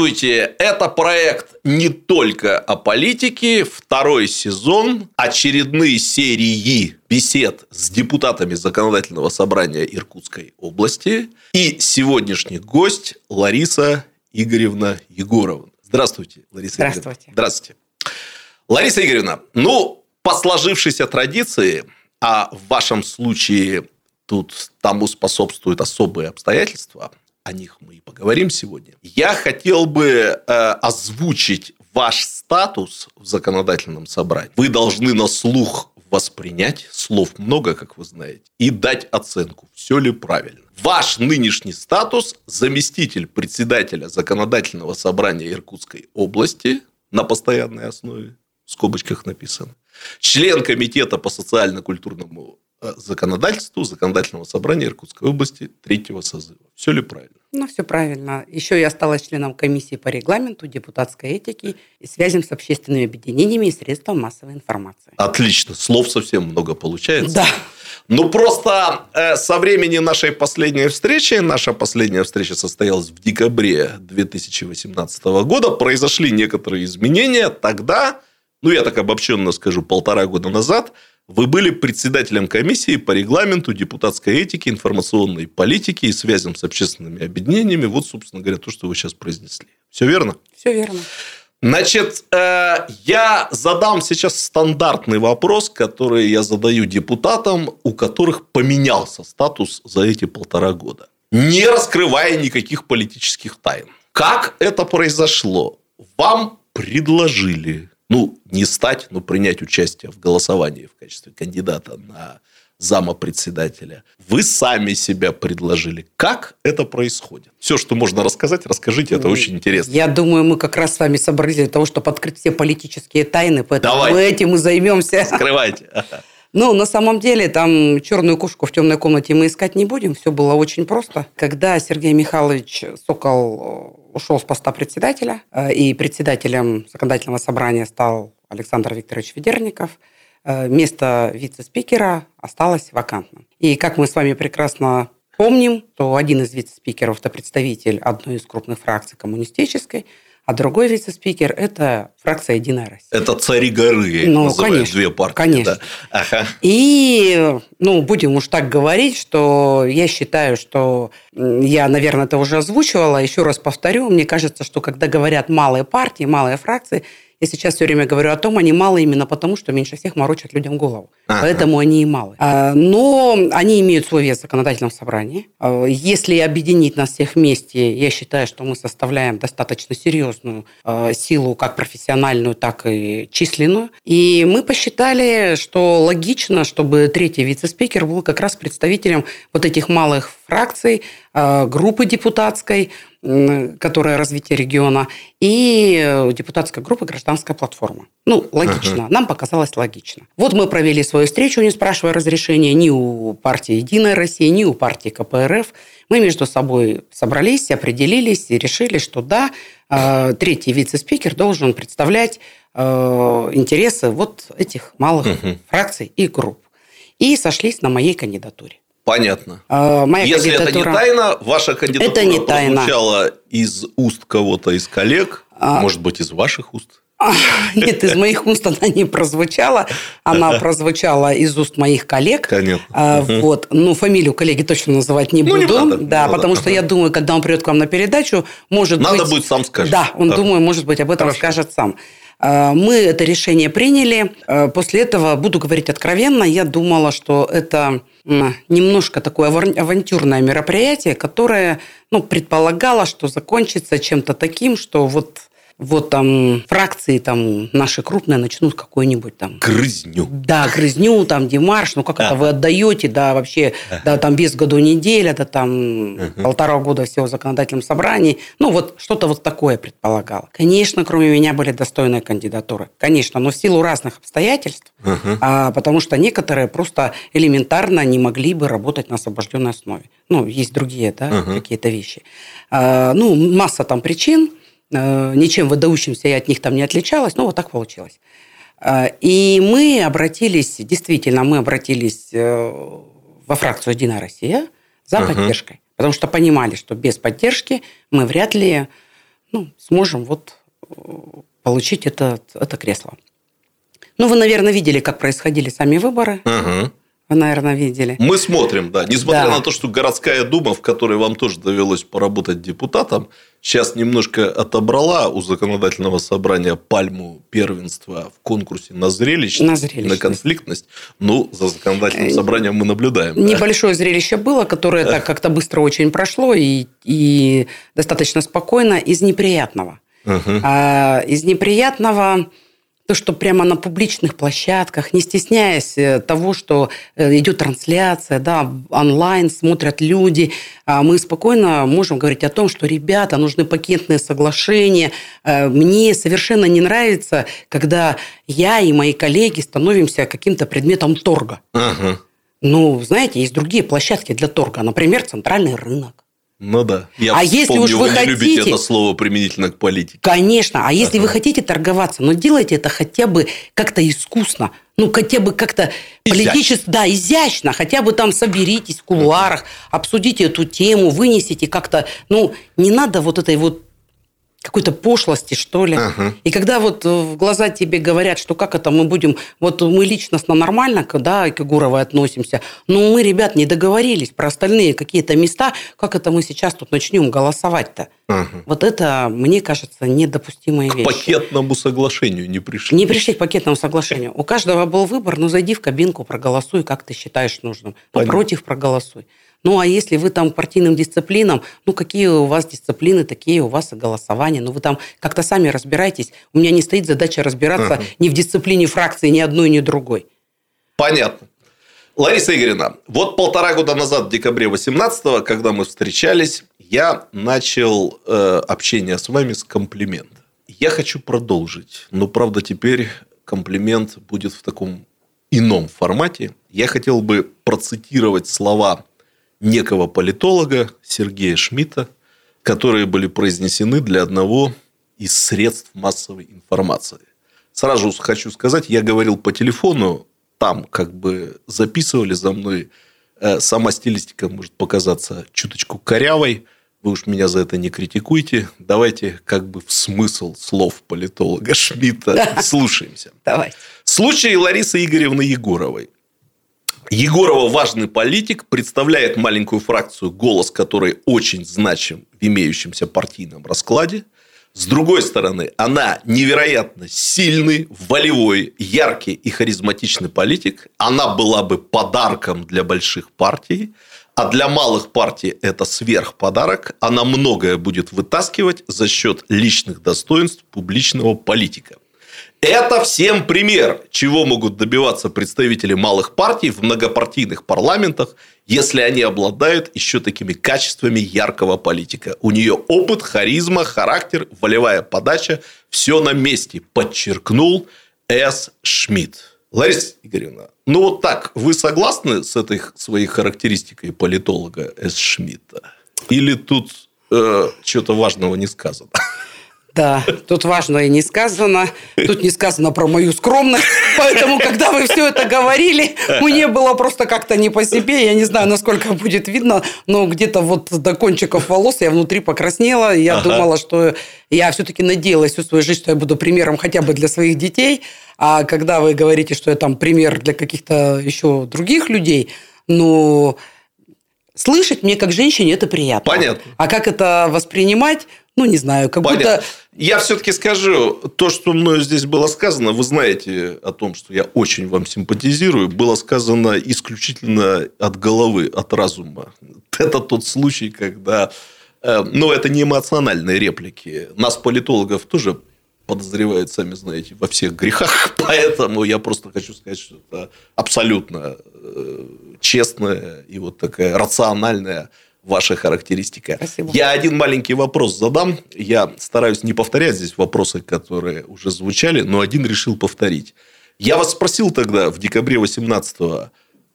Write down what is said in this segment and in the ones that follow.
Здравствуйте! Это проект не только о политике, второй сезон, очередные серии бесед с депутатами Законодательного собрания Иркутской области и сегодняшний гость Лариса Игоревна Егорова. Здравствуйте, Лариса Здравствуйте. Игоревна. Здравствуйте. Лариса Игоревна, ну, по сложившейся традиции, а в вашем случае тут тому способствуют особые обстоятельства, о них мы и поговорим сегодня. Я хотел бы э, озвучить ваш статус в законодательном собрании. Вы должны на слух воспринять, слов много, как вы знаете, и дать оценку, все ли правильно. Ваш нынешний статус – заместитель председателя законодательного собрания Иркутской области на постоянной основе, в скобочках написано, член комитета по социально-культурному законодательству Законодательного собрания Иркутской области третьего созыва. Все ли правильно? Ну, все правильно. Еще я стала членом комиссии по регламенту, депутатской этики и связям с общественными объединениями и средством массовой информации. Отлично. Слов совсем много получается. Да. Ну, просто э, со времени нашей последней встречи, наша последняя встреча состоялась в декабре 2018 года, произошли некоторые изменения. Тогда, ну, я так обобщенно скажу, полтора года назад вы были председателем комиссии по регламенту депутатской этики, информационной политики и связям с общественными объединениями. Вот, собственно говоря, то, что вы сейчас произнесли. Все верно? Все верно. Значит, э, я задам сейчас стандартный вопрос, который я задаю депутатам, у которых поменялся статус за эти полтора года, не раскрывая никаких политических тайн. Как это произошло? Вам предложили, ну, не стать, но принять участие в голосовании в качестве кандидата на зама председателя. Вы сами себя предложили. Как это происходит? Все, что можно рассказать, расскажите, это очень интересно. Я думаю, мы как раз с вами собрались для того, чтобы открыть все политические тайны, поэтому Давайте. мы этим и займемся. Скрывайте. Ну, на самом деле, там черную кошку в темной комнате мы искать не будем. Все было очень просто. Когда Сергей Михайлович Сокол э, ушел с поста председателя, э, и председателем законодательного собрания стал Александр Викторович Ведерников, э, место вице-спикера осталось вакантным. И как мы с вами прекрасно помним, то один из вице-спикеров – это представитель одной из крупных фракций коммунистической, а другой вице-спикер – это фракция «Единая Россия». Это цари горы, Ну, называю, конечно, две партии. конечно. да. Ага. И, ну, будем уж так говорить, что я считаю, что я, наверное, это уже озвучивала, еще раз повторю, мне кажется, что когда говорят малые партии, малые фракции, я сейчас все время говорю о том, они малые именно потому, что меньше всех морочат людям голову. Ага. Поэтому они и малые. А, Но они имеют свой вес в законодательном собрании. А, Если объединить нас всех вместе, я считаю, что мы составляем достаточно серьезную а, силу, как профессиональную, так и численную. И мы посчитали, что логично, чтобы третий вице-спикер был как раз представителем вот этих малых фракций, а, группы депутатской, которая развитие региона, и э, депутатской группы «Гражданская платформа». Ну, логично. Нам показалось логично. Вот мы провели свою встречу, не спрашивая разрешения ни у партии «Единая Россия», ни у партии КПРФ. Мы между собой собрались, определились и решили, что да, э, третий вице-спикер должен представлять э, интересы вот этих малых Мгм. фракций и групп. И сошлись на моей кандидатуре. Понятно. Э, Моя Если это не кандидатура- тайна, ваша кандидатура Это не тайна. прозвучала из уст кого-то из коллег, А. может быть, из ваших уст. Нет, из моих уст она не прозвучала. Она прозвучала из уст моих коллег. Конечно. А. Вот. Ну, фамилию коллеги точно называть не Ну, буду. не надо, не да, надо. потому что я думаю, когда он придет к вам на передачу, может Надо быть... будет сам скажет. Да, он, Да. думаю, может быть, об этом Хорошо. скажет сам. А, Мы это решение приняли. А, После этого, буду говорить откровенно, я думала, что это немножко такое авантюрное мероприятие, которое ну, предполагало, что закончится чем-то таким, что вот вот там фракции там наши крупные начнут какой-нибудь там Грызню. да, грызню, там, Димаш, ну как это вы отдаете, да, вообще, да, там без году неделя, да, там полтора года всего в законодательном собрании. Ну, вот что-то вот такое предполагало. Конечно, кроме меня были достойные кандидатуры. Конечно, но в силу разных обстоятельств, а, потому что некоторые просто элементарно не могли бы работать на освобожденной основе. Ну, есть другие, да, Мгм. какие-то вещи. А, ну, масса там причин, ничем выдающимся я от них там не отличалась, но вот так получилось. А, И мы обратились, действительно, мы обратились э, во фракцию «Единая Россия» за Мгм. поддержкой. Потому что понимали, что без поддержки мы вряд ли ну, сможем вот э, получить это, это кресло. Ну, вы, наверное, видели, как происходили сами выборы. Угу. Вы, наверное, видели. Мы смотрим, да. Несмотря да. на то, что городская дума, в которой вам тоже довелось поработать депутатом, сейчас немножко отобрала у законодательного собрания пальму первенства в конкурсе на зрелищность, на, зрелищность. на конфликтность. Ну, за законодательным э, собранием мы наблюдаем. Небольшое да. зрелище было, которое так как-то быстро очень прошло и, и достаточно спокойно из неприятного. Угу. А, из неприятного то, что прямо на публичных площадках, не стесняясь э, того, что э, идет трансляция, да, онлайн смотрят люди, а мы спокойно можем говорить о том, что, ребята, нужны пакетные соглашения. Э, мне совершенно не нравится, когда я и мои коллеги становимся каким-то предметом торга. Ага. Ну, знаете, есть другие площадки для торга, например, центральный рынок. Ну да. Я а если уж вы, вы хотите... любите это слово применительно к политике. Конечно. А если ага. вы хотите торговаться, но делайте это хотя бы как-то искусно. Ну, хотя бы как-то политически, да, изящно. Хотя бы там соберитесь в кулуарах, обсудите эту тему, вынесите как-то. Ну, не надо вот этой вот какой-то пошлости, что ли. Ага. И когда вот в глаза тебе говорят, что как это мы будем, вот мы личностно нормально, да, к Гуровой относимся, но мы, ребят, не договорились про остальные какие-то места, как это мы сейчас тут начнем голосовать-то. Ага. Вот это, мне кажется, недопустимая вещь. К пакетному соглашению не пришли. Не пришли к пакетному соглашению. У каждого был выбор, ну зайди в кабинку, проголосуй, как ты считаешь нужным. Ну, против проголосуй. Ну, а если вы там партийным дисциплинам, ну, какие у вас дисциплины, такие у вас и голосования. Ну, вы там как-то сами разбирайтесь. У меня не стоит задача разбираться uh-huh. ни в дисциплине фракции, ни одной, ни другой. Понятно. Лариса Игоревна, вот полтора года назад, в декабре 18 когда мы встречались, я начал э, общение с вами с комплимента. Я хочу продолжить, но, правда, теперь комплимент будет в таком ином формате. Я хотел бы процитировать слова некого политолога Сергея Шмидта, которые были произнесены для одного из средств массовой информации. Сразу хочу сказать, я говорил по телефону, там как бы записывали за мной. Э, сама стилистика может показаться чуточку корявой. Вы уж меня за это не критикуйте. Давайте как бы в смысл слов политолога Шмидта слушаемся. Давай. Случай Ларисы Игоревны Егоровой. Егорова важный политик, представляет маленькую фракцию «Голос», который очень значим в имеющемся партийном раскладе. С другой стороны, она невероятно сильный, волевой, яркий и харизматичный политик. Она была бы подарком для больших партий. А для малых партий это сверхподарок. Она многое будет вытаскивать за счет личных достоинств публичного политика. Это всем пример, чего могут добиваться представители малых партий в многопартийных парламентах, если они обладают еще такими качествами яркого политика. У нее опыт, харизма, характер, волевая подача, все на месте, подчеркнул С. Шмидт. Лариса Игоревна, ну вот так, вы согласны с этой своей характеристикой политолога С. Шмидта? Или тут э, что-то важного не сказано? Да, тут важно и не сказано. Тут не сказано про мою скромность. Поэтому, когда вы все это говорили, мне было просто как-то не по себе. Я не знаю, насколько будет видно, но где-то вот до кончиков волос я внутри покраснела. Я ага. думала, что я все-таки надеялась всю свою жизнь, что я буду примером хотя бы для своих детей. А когда вы говорите, что я там пример для каких-то еще других людей, ну, слышать мне как женщине это приятно. Понятно. А как это воспринимать, ну, не знаю, как Понятно. будто... Я все-таки скажу, то, что мною здесь было сказано, вы знаете о том, что я очень вам симпатизирую, было сказано исключительно от головы, от разума. Это тот случай, когда... Э, ну, это не эмоциональные реплики. Нас, политологов, тоже подозревают, сами знаете, во всех грехах. Поэтому я просто хочу сказать, что это абсолютно э, честная и вот такая рациональная ваша характеристика. Спасибо. Я один маленький вопрос задам. Я стараюсь не повторять здесь вопросы, которые уже звучали, но один решил повторить. Я вас спросил тогда, в декабре 18-го,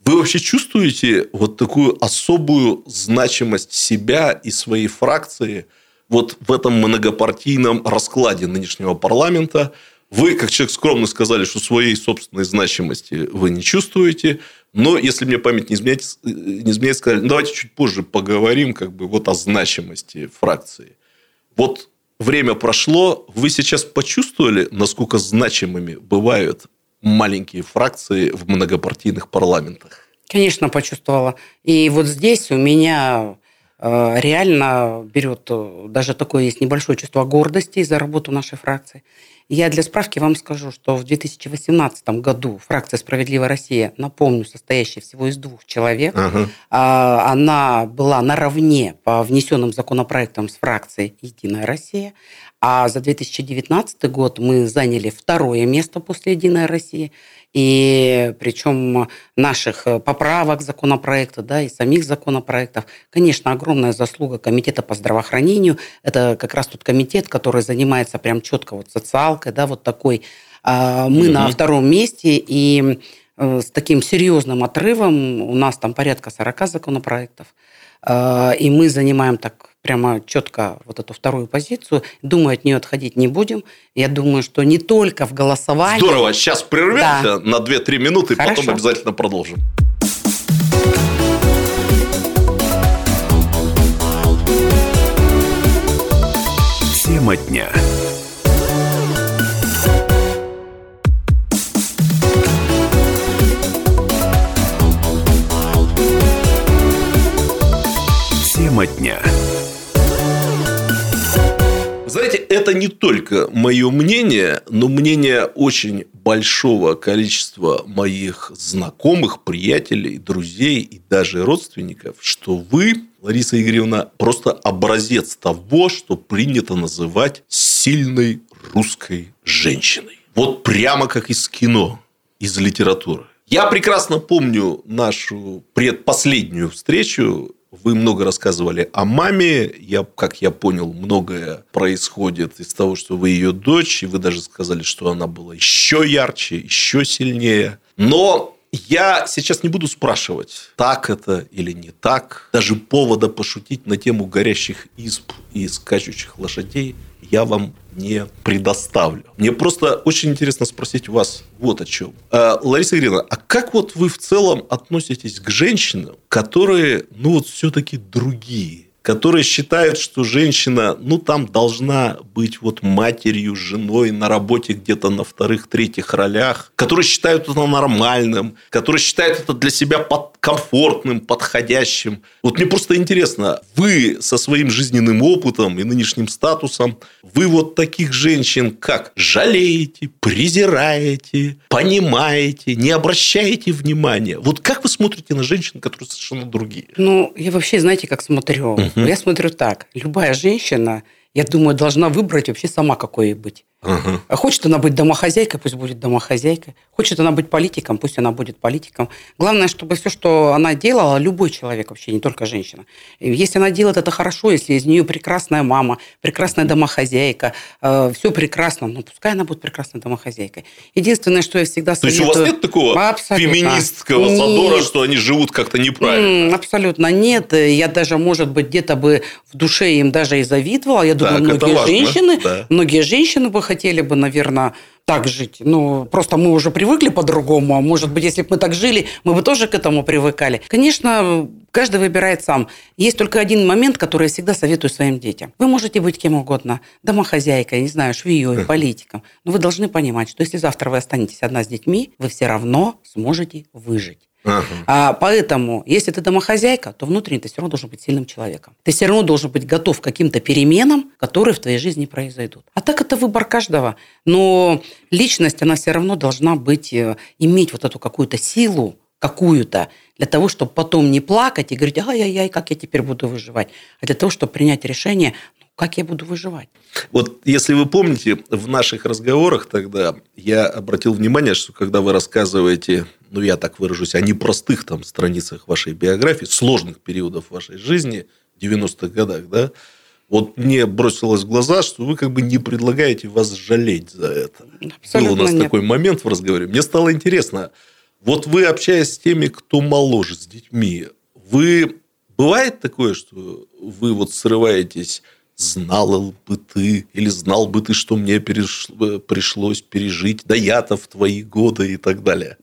вы вообще чувствуете вот такую особую значимость себя и своей фракции вот в этом многопартийном раскладе нынешнего парламента? Вы, как человек скромно сказали, что своей собственной значимости вы не чувствуете. Но если мне память не изменяет, не изменяет сказали, ну, давайте чуть позже поговорим как бы вот о значимости фракции. Вот время прошло. Вы сейчас почувствовали, насколько значимыми бывают маленькие фракции в многопартийных парламентах? Конечно, почувствовала. И вот здесь у меня э, реально берет э, даже такое есть небольшое чувство гордости за работу нашей фракции. Я для справки вам скажу, что в 2018 году фракция «Справедливая Россия», напомню, состоящая всего из двух человек, ага. она была наравне по внесенным законопроектам с фракцией «Единая Россия», а за 2019 год мы заняли второе место после «Единая Россия». И причем наших поправок законопроекта, да, и самих законопроектов. Конечно, огромная заслуга Комитета по здравоохранению. Это как раз тот комитет, который занимается прям четко вот социалкой, да, вот такой. А, мы угу. на втором месте, и э, с таким серьезным отрывом у нас там порядка 40 законопроектов. А, и мы занимаем так прямо четко вот эту вторую позицию. Думаю, от нее отходить не будем. Я думаю, что не только в голосовании. Здорово. Сейчас прервемся да. на 2-3 минуты, Хорошо. потом обязательно продолжим. Тема дня. Тема дня. Знаете, это не только мое мнение, но мнение очень большого количества моих знакомых, приятелей, друзей и даже родственников, что вы, Лариса Игоревна, просто образец того, что принято называть сильной русской женщиной. Вот прямо как из кино, из литературы. Я прекрасно помню нашу предпоследнюю встречу вы много рассказывали о маме. Я, как я понял, многое происходит из того, что вы ее дочь, и вы даже сказали, что она была еще ярче, еще сильнее. Но я сейчас не буду спрашивать, так это или не так. Даже повода пошутить на тему горящих изб и скачущих лошадей я вам не предоставлю. Мне просто очень интересно спросить вас вот о чем. А, Лариса Ирина, а как вот вы в целом относитесь к женщинам, которые, ну вот все-таки другие? которые считают, что женщина, ну, там должна быть вот матерью, женой, на работе где-то на вторых, третьих ролях, которые считают это нормальным, которые считают это для себя под комфортным, подходящим. Вот мне просто интересно, вы со своим жизненным опытом и нынешним статусом, вы вот таких женщин как жалеете, презираете, понимаете, не обращаете внимания? Вот как вы смотрите на женщин, которые совершенно другие? Ну, я вообще, знаете, как смотрю? Угу. Я смотрю так. Любая женщина, я думаю, должна выбрать вообще сама, какой ей быть. Ага. Хочет она быть домохозяйкой, пусть будет домохозяйкой. Хочет она быть политиком, пусть она будет политиком. Главное, чтобы все, что она делала, любой человек вообще, не только женщина. Если она делает это хорошо, если из нее прекрасная мама, прекрасная домохозяйка, э, все прекрасно, ну пускай она будет прекрасной домохозяйкой. Единственное, что я всегда советую... То есть у вас нет такого абсолютно. феминистского нет. задора, что они живут как-то неправильно? Абсолютно нет. Я даже, может быть, где-то бы в душе им даже и завидовала. Я думаю, так, многие женщины, да. многие женщины бы хотели бы, наверное, так жить. Ну, просто мы уже привыкли по-другому. А может быть, если бы мы так жили, мы бы тоже к этому привыкали. Конечно, каждый выбирает сам. Есть только один момент, который я всегда советую своим детям. Вы можете быть кем угодно. Домохозяйкой, не знаю, швеей, политиком. Но вы должны понимать, что если завтра вы останетесь одна с детьми, вы все равно сможете выжить. А, поэтому, если ты домохозяйка, то внутренне ты все равно должен быть сильным человеком. Ты все равно должен быть готов к каким-то переменам, которые в твоей жизни произойдут. А так это выбор каждого. Но личность, она все равно должна быть, э, иметь вот эту какую-то силу, какую-то, для того, чтобы потом не плакать и говорить, ай-яй-яй, как я теперь буду выживать, а для того, чтобы принять решение, как я буду выживать. Вот если вы помните, в наших разговорах тогда я обратил внимание, что когда вы рассказываете ну, я так выражусь, о непростых там страницах вашей биографии, сложных периодов вашей жизни, 90-х годах, да, вот мне бросилось в глаза, что вы как бы не предлагаете вас жалеть за это. Абсолютно Был у нас нет. такой момент в разговоре. Мне стало интересно, вот вы, общаясь с теми, кто моложе, с детьми, вы... Бывает такое, что вы вот срываетесь знала бы ты, или знал бы ты, что мне переш... пришлось пережить, да я-то в твои годы и так далее.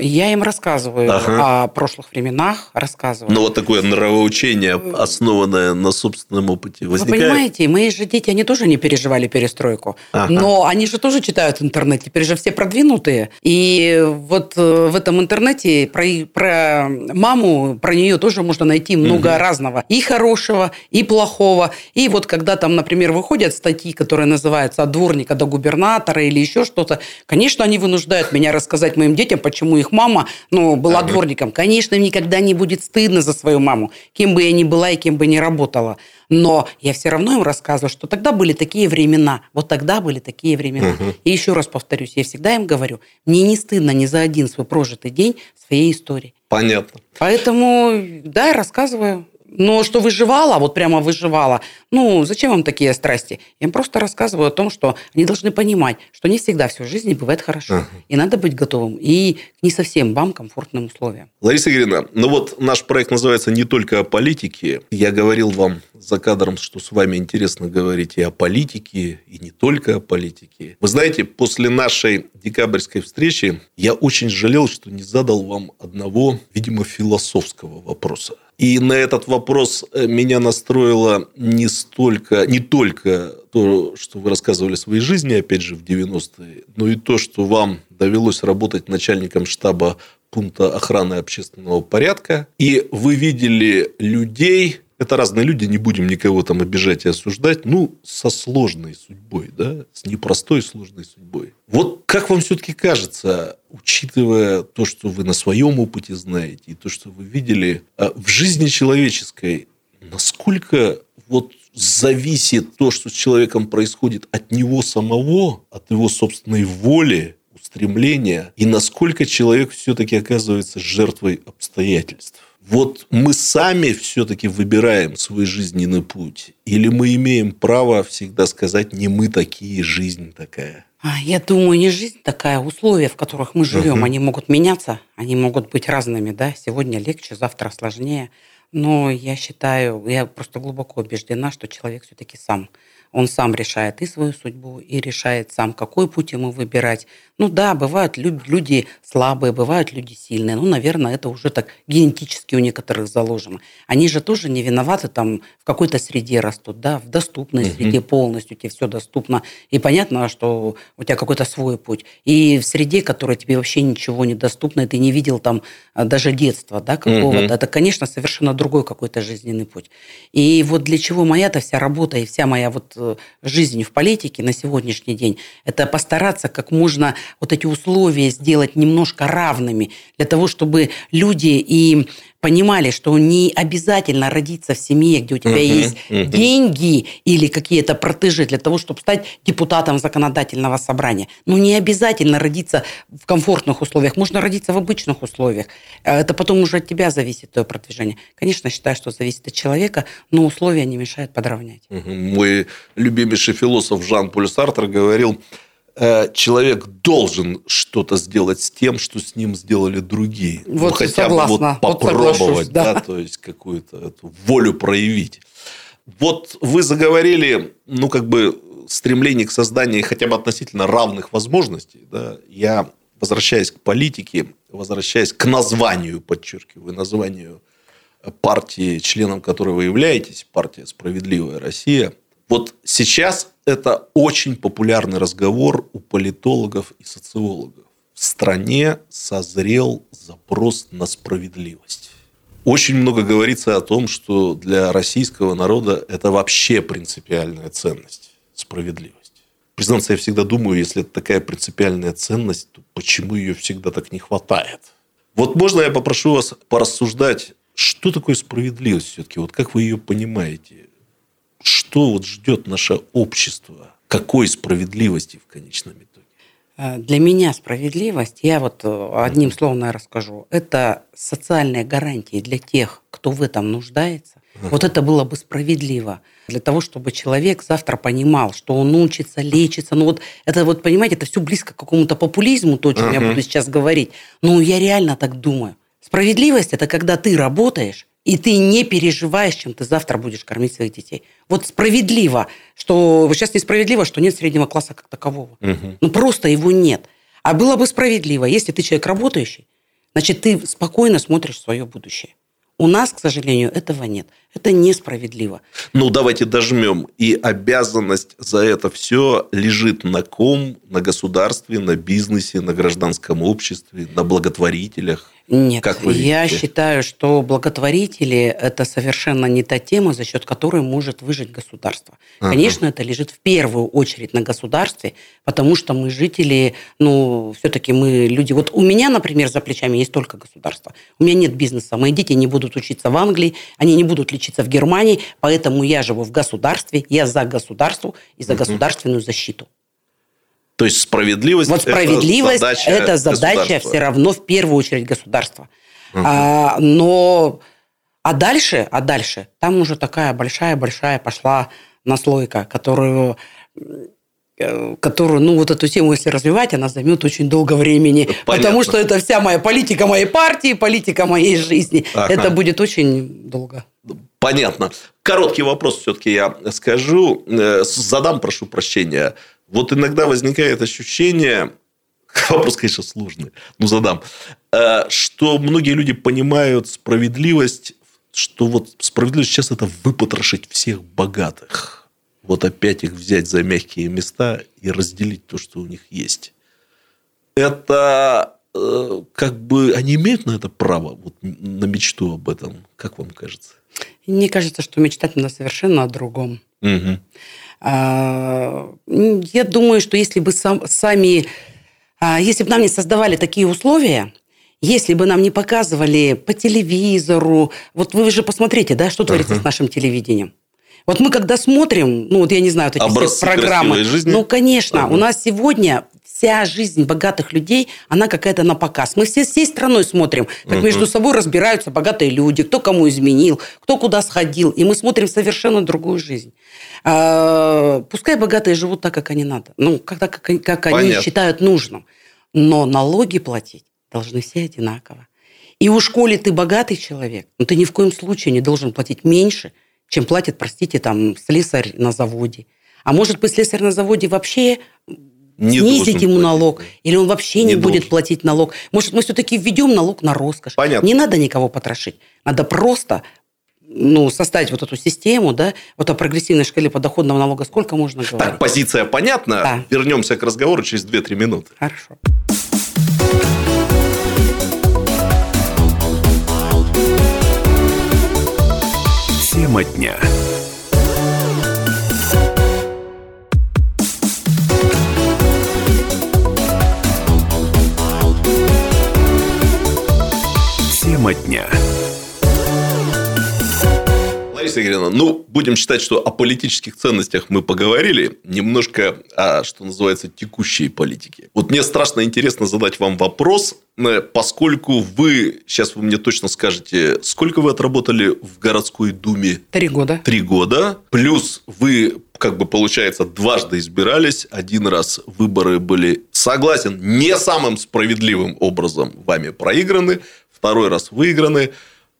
Я им рассказываю ага. о прошлых временах, рассказываю. Ну, вот такое нравоучение, основанное на собственном опыте, возникает? Вы понимаете, мои же дети, они тоже не переживали перестройку, ага. но они же тоже читают интернет, теперь же все продвинутые. И вот э, в этом интернете про, про маму, про нее тоже можно найти много угу. разного. И хорошего, и плохого, и вот когда там, например, выходят статьи, которые называются «От дворника до губернатора» или еще что-то, конечно, они вынуждают меня рассказать моим детям, почему их мама ну, была ага. дворником. Конечно, им никогда не будет стыдно за свою маму, кем бы я ни была и кем бы ни работала. Но я все равно им рассказываю, что тогда были такие времена. Вот тогда были такие времена. Угу. И еще раз повторюсь, я всегда им говорю, мне не стыдно ни за один свой прожитый день своей истории. Понятно. Поэтому, да, рассказываю. Но что выживала, вот прямо выживала, ну, зачем вам такие страсти? Я им просто рассказываю о том, что они должны понимать, что не всегда все в жизни бывает хорошо. Ага. И надо быть готовым и к не совсем вам комфортным условиям. Лариса Игоревна, ну вот наш проект называется «Не только о политике». Я говорил вам за кадром, что с вами интересно говорить и о политике, и не только о политике. Вы знаете, после нашей декабрьской встречи я очень жалел, что не задал вам одного, видимо, философского вопроса. И на этот вопрос э, меня настроило не столько, не только то, что вы рассказывали о своей жизни, опять же, в 90-е, но и то, что вам довелось работать начальником штаба пункта охраны общественного порядка, и вы видели людей, это разные люди, не будем никого там обижать и осуждать, ну, со сложной судьбой, да, с непростой сложной судьбой. Вот как вам все-таки кажется, учитывая то, что вы на своем опыте знаете, и то, что вы видели, а в жизни человеческой, насколько вот зависит то, что с человеком происходит от него самого, от его собственной воли, устремления, и насколько человек все-таки оказывается жертвой обстоятельств? Вот мы сами все-таки выбираем свой жизненный путь? Или мы имеем право всегда сказать, не мы такие, жизнь такая? А, я думаю, не жизнь такая, условия, в которых мы живем, uh-huh. они могут меняться, они могут быть разными, да, сегодня легче, завтра сложнее. Но я считаю, я просто глубоко убеждена, что человек все-таки сам он сам решает и свою судьбу, и решает сам, какой путь ему выбирать. Ну да, бывают люди слабые, бывают люди сильные. Ну, наверное, это уже так генетически у некоторых заложено. Они же тоже не виноваты там в какой-то среде растут, да, в доступной угу. среде полностью тебе все доступно. И понятно, что у тебя какой-то свой путь. И в среде, которая тебе вообще ничего не доступна, и ты не видел там а, даже детства, да, какого-то. Угу. Это, конечно, совершенно другой какой-то жизненный путь. И вот для чего моя-то вся работа и вся моя вот Э, жизнью в политике на сегодняшний день, это постараться как можно вот эти условия сделать немножко равными для того, чтобы люди и понимали, что не обязательно родиться в семье, где у тебя uh-huh, есть uh-huh. деньги или какие-то протежи для того, чтобы стать депутатом законодательного собрания. Ну, не обязательно родиться в комфортных условиях. Можно родиться в обычных условиях. Э, это потом уже от тебя зависит, твое продвижение. Конечно, считаю, что зависит от человека, но условия не мешают подравнять. Uh-huh. Мой любимейший философ Жан-Поль Сартер говорил, человек должен что-то сделать с тем, что с ним сделали другие. Вот ну, хотя согласна. бы вот попробовать, вот да. да, то есть какую-то эту волю проявить. Вот вы заговорили, ну, как бы стремление к созданию хотя бы относительно равных возможностей. Да? Я, возвращаясь к политике, возвращаясь к названию, подчеркиваю, названию партии, членом которой вы являетесь, партия «Справедливая Россия», вот сейчас это очень популярный разговор у политологов и социологов. В стране созрел запрос на справедливость. Очень много говорится о том, что для российского народа это вообще принципиальная ценность – справедливость. Признаться, я всегда думаю, если это такая принципиальная ценность, то почему ее всегда так не хватает? Вот можно я попрошу вас порассуждать, что такое справедливость все-таки? Вот как вы ее понимаете? Что вот ждет наше общество? Какой справедливости в конечном итоге? Э, для меня справедливость, я вот э, одним словом я расскажу, это социальные гарантии для тех, кто в этом нуждается. Вот это было бы справедливо для того, чтобы человек завтра понимал, что он учится, лечится. Ну вот это вот, понимаете, это все близко к какому-то популизму, то, о чем uh-huh. я буду сейчас говорить. Но я реально так думаю. Справедливость – это когда ты работаешь, и ты не переживаешь, чем ты завтра будешь кормить своих детей. Вот справедливо, что сейчас несправедливо, что нет среднего класса как такового. Мгм. Ну просто его нет. А было бы справедливо, если ты человек работающий, значит, ты спокойно смотришь свое будущее. У нас, к сожалению, этого нет. Это несправедливо. Ну, давайте дожмем. И обязанность за это все лежит на ком? На государстве, на бизнесе, на гражданском обществе, на благотворителях. Нет, Как вы я видите? считаю, что благотворители – это совершенно не та тема, за счет которой может выжить государство. Ага. Конечно, это лежит в первую очередь на государстве, потому что мы жители, ну, все-таки мы люди. Вот у меня, например, за плечами есть только государство. У меня нет бизнеса. Мои дети не будут учиться в Англии, они не будут лечиться в Германии, поэтому я живу в государстве, я за государство и за государственную защиту. То есть справедливость Вот справедливость это – это задача все равно в первую очередь государства. Мгм. А, но а дальше, а дальше там уже такая большая-большая пошла наслойка, которую э, которую, ну, вот эту тему, если развивать, она займет очень долго времени. Понятно. Потому что это вся моя политика моей партии, политика моей жизни. Ага. Это будет очень долго. Понятно. Короткий вопрос все-таки я скажу. Э, Задам, прошу прощения. Вот иногда возникает ощущение, вопрос, конечно, сложный, но задам, э, что многие люди понимают справедливость, что вот справедливость сейчас это выпотрошить всех богатых. Вот опять их взять за мягкие места и разделить то, что у них есть. Это как бы они имеют на это право, вот, на мечту об этом, как вам кажется? Мне кажется, что мечтать надо совершенно о другом. А, Я думаю, что если бы сам- сами, а, если бы нам не создавали такие условия, если бы нам не показывали по телевизору, вот вы же посмотрите, да, что творится Ага. с нашим телевидением. Вот мы когда смотрим, ну вот я не знаю, вот эти Образцы все программы, жизни? ну конечно, Ага. у нас сегодня вся жизнь богатых людей, она какая-то на показ. Мы все всей страной смотрим, как Мгм. между собой разбираются богатые люди, кто кому изменил, кто куда сходил, и мы смотрим совершенно другую жизнь. А, Пускай богатые живут так, как они надо, ну, как, так, как, они- как они считают нужным. Но налоги платить должны все одинаково. И у школе ты богатый человек, но ты ни в коем случае не должен платить меньше, чем платит, простите, там, слесарь на заводе. А может быть, слесарь на заводе вообще Не снизить ему платить. налог, или он вообще Не не, будет должен. платить налог. Может, мы все-таки введем налог на роскошь. Понятно. Не надо никого потрошить. Надо просто ну, составить вот эту систему, да, вот о прогрессивной шкале подоходного налога, сколько можно говорить. Так, позиция понятна. Да. Вернемся к разговору через 2-3 минуты. Хорошо. Тема дня. Тема дня. Лариса Игоревна, ну, будем считать, что о политических ценностях мы поговорили. Немножко о, что называется, текущей политике. Вот мне страшно интересно задать вам вопрос, э, поскольку вы, сейчас вы мне точно скажете, сколько вы отработали в городской думе? Три года. Три года. Плюс вы, как бы получается, дважды избирались. Один раз выборы были, согласен, не самым справедливым образом вами проиграны. Второй раз выиграны.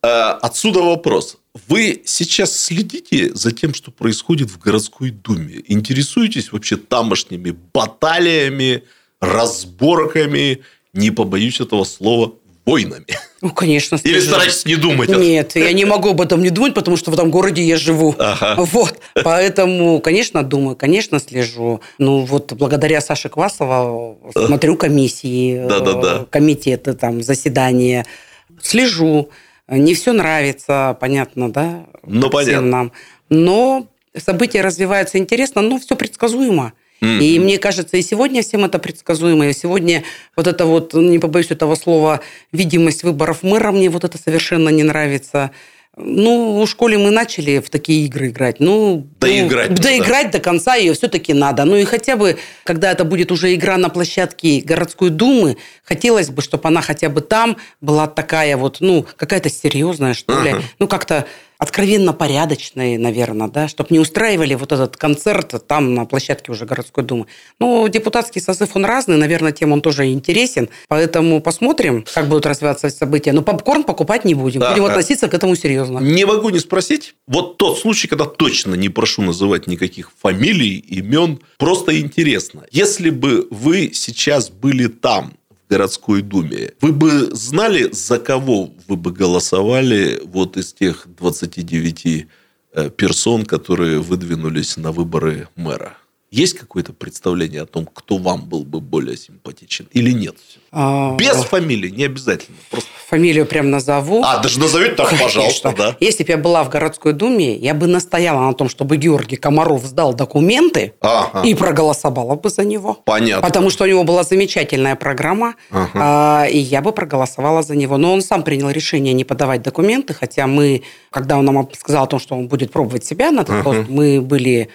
Э, Отсюда вопрос. Вы сейчас следите за тем, что происходит в городской думе? Интересуетесь вообще тамошними баталиями, разборками, не побоюсь этого слова, войнами? Ну, конечно. Или слежу. старайтесь не думать? Нет, я не могу об этом не думать, потому что в этом городе я живу. Ага. Вот. Поэтому, конечно, думаю, конечно, слежу. Ну, вот благодаря Саше Квасова смотрю комиссии, Да-да-да. э, комитеты, там, заседания. Слежу. Не все нравится, понятно, да? Ну, всем понятно. нам. Но события развиваются интересно, но все предсказуемо. Мгм. И мне кажется, и сегодня всем это предсказуемо. И сегодня вот это вот, не побоюсь этого слова, видимость выборов мэра, мне вот это совершенно не нравится. Ну, в школе мы начали в такие игры играть. Ну, Доиграть ну, доиграть до конца ее все-таки надо. Ну и хотя бы, когда это будет уже игра на площадке городской думы, хотелось бы, чтобы она хотя бы там была такая вот, ну, какая-то серьезная, что ли. Ага. Ну, как-то откровенно порядочные, наверное, да, чтобы не устраивали вот этот концерт там на площадке уже городской думы. Ну, депутатский созыв, он разный, наверное, тем он тоже интересен, поэтому посмотрим, как будут развиваться события. Но попкорн покупать не будем, да, будем да. относиться к этому серьезно. Не могу не спросить, вот тот случай, когда точно не прошу называть никаких фамилий, имен, просто интересно. Если бы вы сейчас были там, городской думе. Вы бы знали, за кого вы бы голосовали вот из тех 29 э, персон, которые выдвинулись на выборы мэра? Есть какое-то представление о том, кто вам был бы более симпатичен или нет? А... Без фамилии, не обязательно. Просто... Фамилию прям назову. А, даже назовите так, Конечно. пожалуйста. Да. Если бы я была в городской думе, я бы настояла на том, чтобы Георгий Комаров сдал документы ага. и проголосовала бы за него. Понятно. Потому что у него была замечательная программа, ага. А, и я бы проголосовала за него. Но он сам принял решение не подавать документы, хотя мы, когда он нам сказал о том, что он будет пробовать себя на этот ага. мы были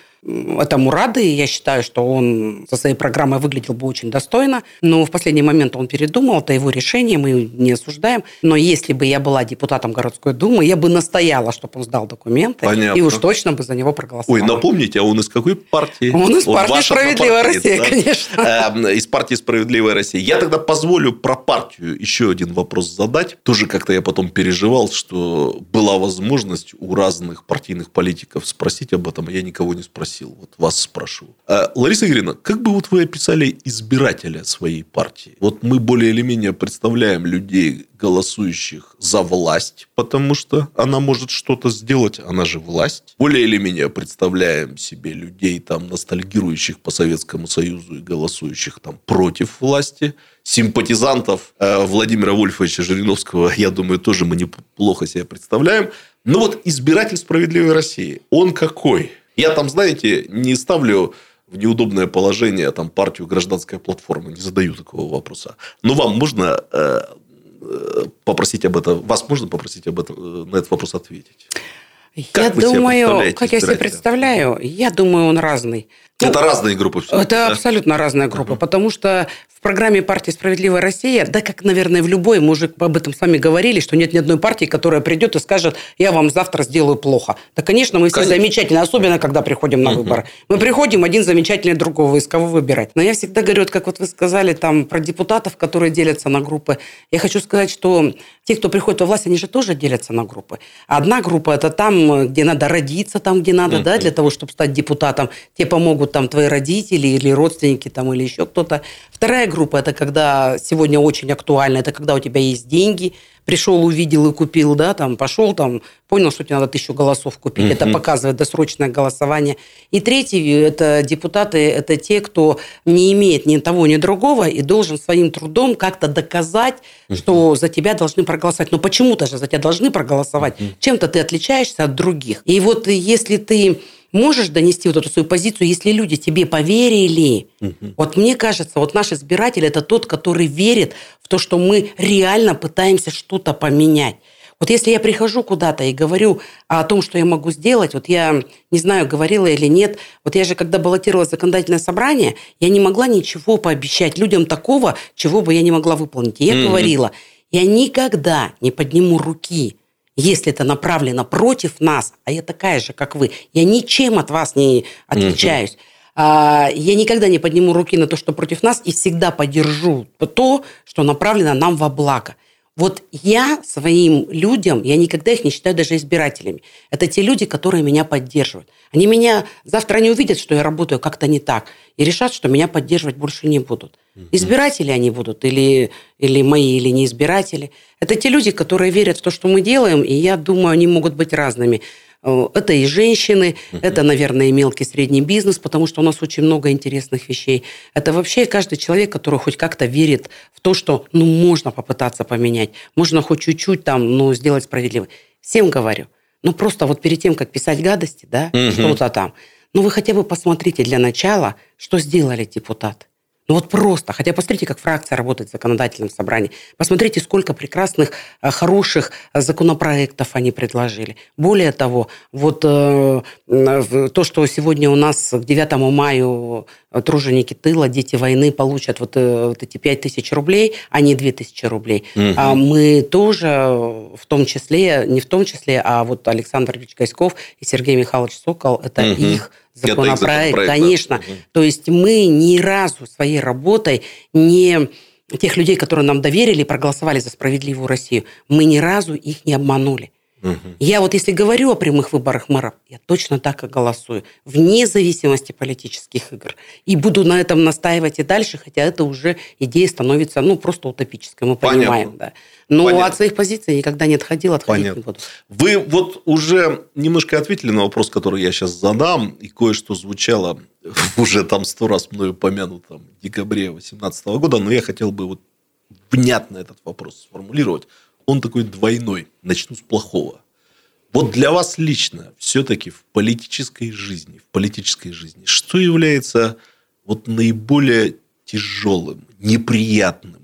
этому рады. И я считаю, что он со своей программой выглядел бы очень достойно. Но в последний момент он передумал. Это его решение, мы не осуждаем. Но если бы я была депутатом городской думы, я бы настояла, чтобы он сдал документы. Понятно. И уж точно бы за него проголосовала. Ой, напомните, а он из какой партии? Он из партии «Справедливая Россия», да? конечно. Эм, из партии «Справедливая Россия». Я тогда позволю про партию еще один вопрос задать. Тоже как-то я потом переживал, что была возможность у разных партийных политиков спросить об этом, а я никого не спросил вот вас спрошу. А, Лариса Игоревна, как бы вот вы описали избирателя своей партии? Вот мы более или менее представляем людей, голосующих за власть, потому что она может что-то сделать, она же власть. Более или менее представляем себе людей, там, ностальгирующих по Советскому Союзу и голосующих там против власти. Симпатизантов э, Владимира Вольфовича Жириновского, я думаю, тоже мы неплохо себе представляем. Но вот избиратель справедливой России, он какой? Я там, знаете, не ставлю в неудобное положение там партию гражданская платформа, не задаю такого вопроса. Но вам можно э, э попросить об этом, вас можно попросить об этом э, на этот вопрос ответить? Как я думаю, как я себе представляю, я думаю, он разный. Это ну, разные группы. Все, это да? абсолютно разная группа, uh-huh. потому что в программе партии «Справедливая Россия», да как, наверное, в любой, мы уже об этом с вами говорили, что нет ни одной партии, которая придет и скажет, я вам завтра сделаю плохо. Да, конечно, мы все конечно. замечательно, особенно когда приходим на uh-huh. выборы. Мы приходим один замечательный другого, из кого выбирать. Но я всегда говорю, вот как вот вы сказали там про депутатов, которые делятся на группы. Я хочу сказать, что те, кто приходит во власть, они же тоже делятся на группы. Одна группа – это там, где надо родиться, там, где надо, uh-huh. да, для того, чтобы стать депутатом. Те помогут могут там твои родители или родственники там или еще кто-то. Вторая группа – это когда сегодня очень актуально, это когда у тебя есть деньги, пришел, увидел и купил, да, там пошел, там понял, что тебе надо тысячу голосов купить. Угу. Это показывает досрочное голосование. И третий – это депутаты, это те, кто не имеет ни того, ни другого и должен своим трудом как-то доказать, угу. что за тебя должны проголосовать. Но почему-то же за тебя должны проголосовать. Угу. Чем-то ты отличаешься от других. И вот если ты можешь донести вот эту свою позицию, если люди тебе поверили. Угу. Вот мне кажется, вот наш избиратель это тот, который верит в то, что мы реально пытаемся что-то поменять. Вот если я прихожу куда-то и говорю о том, что я могу сделать, вот я не знаю, говорила или нет, вот я же, когда баллотировала законодательное собрание, я не могла ничего пообещать людям такого, чего бы я не могла выполнить. И я mm говорила, я никогда не подниму руки если это направлено против нас, а я такая же, как вы, я ничем от вас не отличаюсь. Угу. Я никогда не подниму руки на то, что против нас, и всегда поддержу то, что направлено нам во благо. Вот я своим людям, я никогда их не считаю даже избирателями. Это те люди, которые меня поддерживают. Они меня завтра не увидят, что я работаю как-то не так, и решат, что меня поддерживать больше не будут. Избиратели они будут, или, или мои, или не избиратели. Это те люди, которые верят в то, что мы делаем, и я думаю, они могут быть разными. Э, это и женщины, это, наверное, и мелкий средний бизнес, потому что у нас очень много интересных вещей. Это вообще каждый человек, который хоть как-то верит в то, что ну, можно попытаться поменять, можно хоть чуть-чуть там, ну, сделать справедливо. Всем говорю. Ну, просто вот перед тем, как писать гадости, да, угу. что-то там, ну, вы хотя бы посмотрите для начала, что сделали депутаты. Ну вот просто. Хотя посмотрите, как фракция работает в законодательном собрании. Посмотрите, сколько прекрасных, э, хороших законопроектов они предложили. Более того, вот э, то, что сегодня у нас к 9 мая труженики тыла, дети войны получат вот, э, вот эти 5 тысяч рублей, а не 2 тысячи рублей. Угу. А мы тоже в том числе, не в том числе, а вот Александр Ильич и Сергей Михайлович Сокол, это угу. их законопроект, законопроект конечно. Да. То есть мы ни разу своей работой не тех людей, которые нам доверили, проголосовали за справедливую Россию, мы ни разу их не обманули. Угу. Я вот если говорю о прямых выборах мэров, я точно так и голосую, вне зависимости политических игр. И буду на этом настаивать и дальше, хотя это уже идея становится ну, просто утопической, мы Понятно. понимаем. Да. Но Понятно. от своих позиций никогда не отходил, отходить Понятно. не буду. Вы вот уже немножко ответили на вопрос, который я сейчас задам, и кое-что звучало уже там сто раз мною упомянутом в декабре 2018 года, но я хотел бы вот внятно этот вопрос сформулировать он такой двойной. Начну с плохого. Вот для вас лично все-таки в политической жизни, в политической жизни, что является вот наиболее тяжелым, неприятным,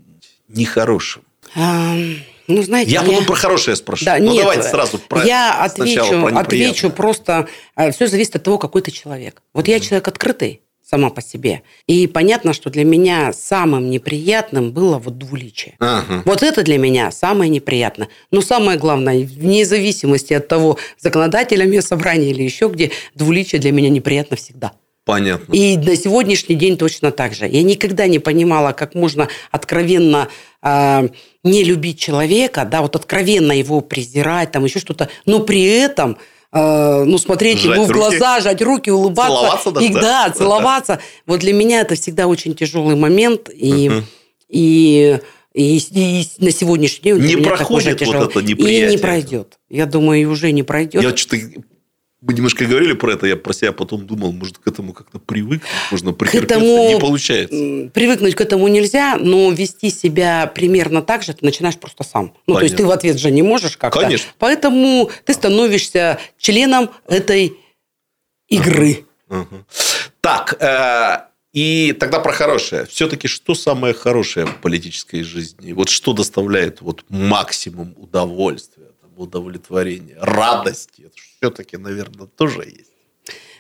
нехорошим? А, ну, знаете, я, я потом про хорошее спрошу. Да, ну, нет, давайте сразу про Я отвечу, про отвечу просто. Э, все зависит от того, какой ты человек. Вот mm-hmm. я человек открытый сама по себе. И понятно, что для меня самым неприятным было вот двуличие. Ага. Вот это для меня самое неприятное. Но самое главное, вне зависимости от того, законодателями собрания или еще где, двуличие для меня неприятно всегда. Понятно. И на сегодняшний день точно так же. Я никогда не понимала, как можно откровенно э, не любить человека, да, вот откровенно его презирать, там еще что-то, но при этом Э, ну, смотреть жать ему в глаза, руки. жать руки, улыбаться. Целоваться даже, и, да? Да, целоваться. Да. Вот для меня это всегда очень тяжелый момент. И, uh-huh. и, и, и на сегодняшний день не проходит вот это неприятие. И не пройдет. Я думаю, и уже не пройдет. Я что-то мы немножко говорили про это, я про себя потом думал, может, к этому как-то привыкнуть, можно претерпеться, этому, не получается. Привыкнуть к этому нельзя, но вести себя примерно так же ты начинаешь просто сам. Ну, Понятно. то есть, ты в ответ же не можешь как-то. Конечно. Поэтому ты становишься членом этой игры. Угу. Угу. Так, э, и тогда про хорошее. Все-таки что самое хорошее в политической жизни? Вот что доставляет вот максимум удовольствия, удовлетворения, радости? Это все-таки, наверное, тоже есть.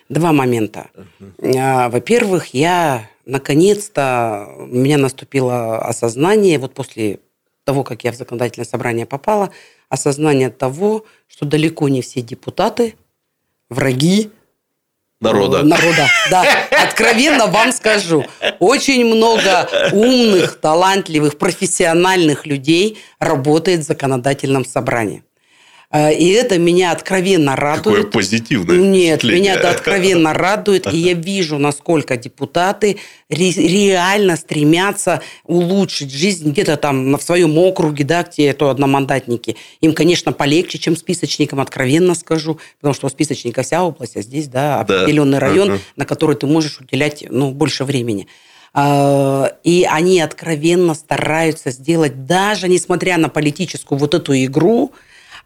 Два момента. Uh-huh. Во-первых, я наконец-то, у меня наступило осознание, вот после того, как я в законодательное собрание попала, осознание того, что далеко не все депутаты враги Народа. Народа, да. Откровенно вам скажу. Очень много умных, талантливых, профессиональных людей работает в законодательном собрании. Э, и это меня откровенно радует. Какое позитивное Нет, меня это откровенно радует. И я вижу, насколько депутаты реально стремятся улучшить жизнь где-то там в своем округе, да, где это одномандатники. Им, конечно, полегче, чем списочникам, откровенно скажу, потому что у списочника вся область, а здесь, да, определенный да. район, uh-huh. на который ты можешь уделять, ну, больше времени. А, и они откровенно стараются сделать, даже несмотря на политическую вот эту игру,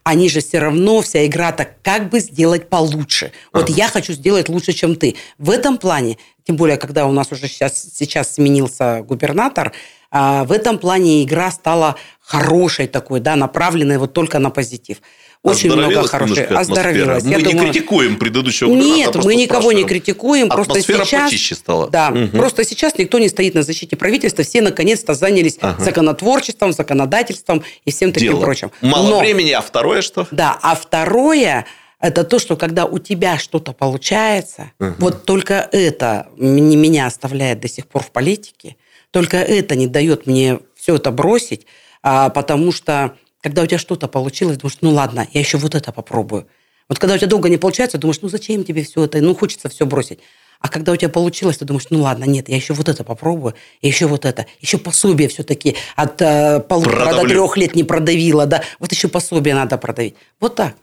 они же все равно, вся игра так, как бы сделать получше. Вот ага. я хочу сделать лучше, чем ты. В этом плане, тем более, когда у нас уже сейчас, сейчас сменился губернатор, а, в этом плане игра стала хорошей такой, да, направленной вот только на позитив. Очень много хороших. Оздоровилась. Мы Я не думаю... критикуем предыдущего Нет, мы никого не критикуем. Просто сейчас, почище стала. Да, угу. просто сейчас никто не стоит на защите правительства. Все наконец-то занялись ага. законотворчеством, законодательством и всем таким Дело. прочим. Мало Но, времени, а второе что? Да, а второе это то, что когда у тебя что-то получается, угу. вот только это меня оставляет до сих пор в политике, только это не дает мне все это бросить, а, потому что когда у тебя что-то получилось, думаешь, ну ладно, я еще вот это попробую. Вот когда у тебя долго не получается, думаешь, ну зачем тебе все это, ну хочется все бросить. А когда у тебя получилось, ты думаешь, ну ладно, нет, я еще вот это попробую, еще вот это. Еще пособие все-таки от э, полутора до трех лет не продавило, да. Вот еще пособие надо продавить. Вот так.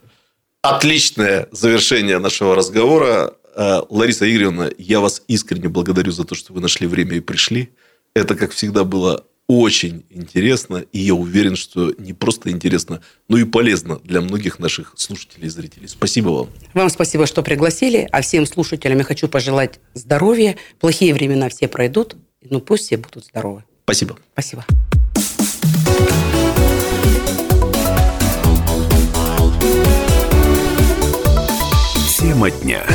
Отличное завершение нашего разговора. Э, Лариса Игоревна, я вас искренне благодарю за то, что вы нашли время и пришли. Это, как всегда, было очень интересно, и я уверен, что не просто интересно, но и полезно для многих наших слушателей и зрителей. Спасибо вам. Вам спасибо, что пригласили, а всем слушателям я хочу пожелать здоровья. Плохие времена все пройдут, но пусть все будут здоровы. Спасибо. Спасибо. Тема дня.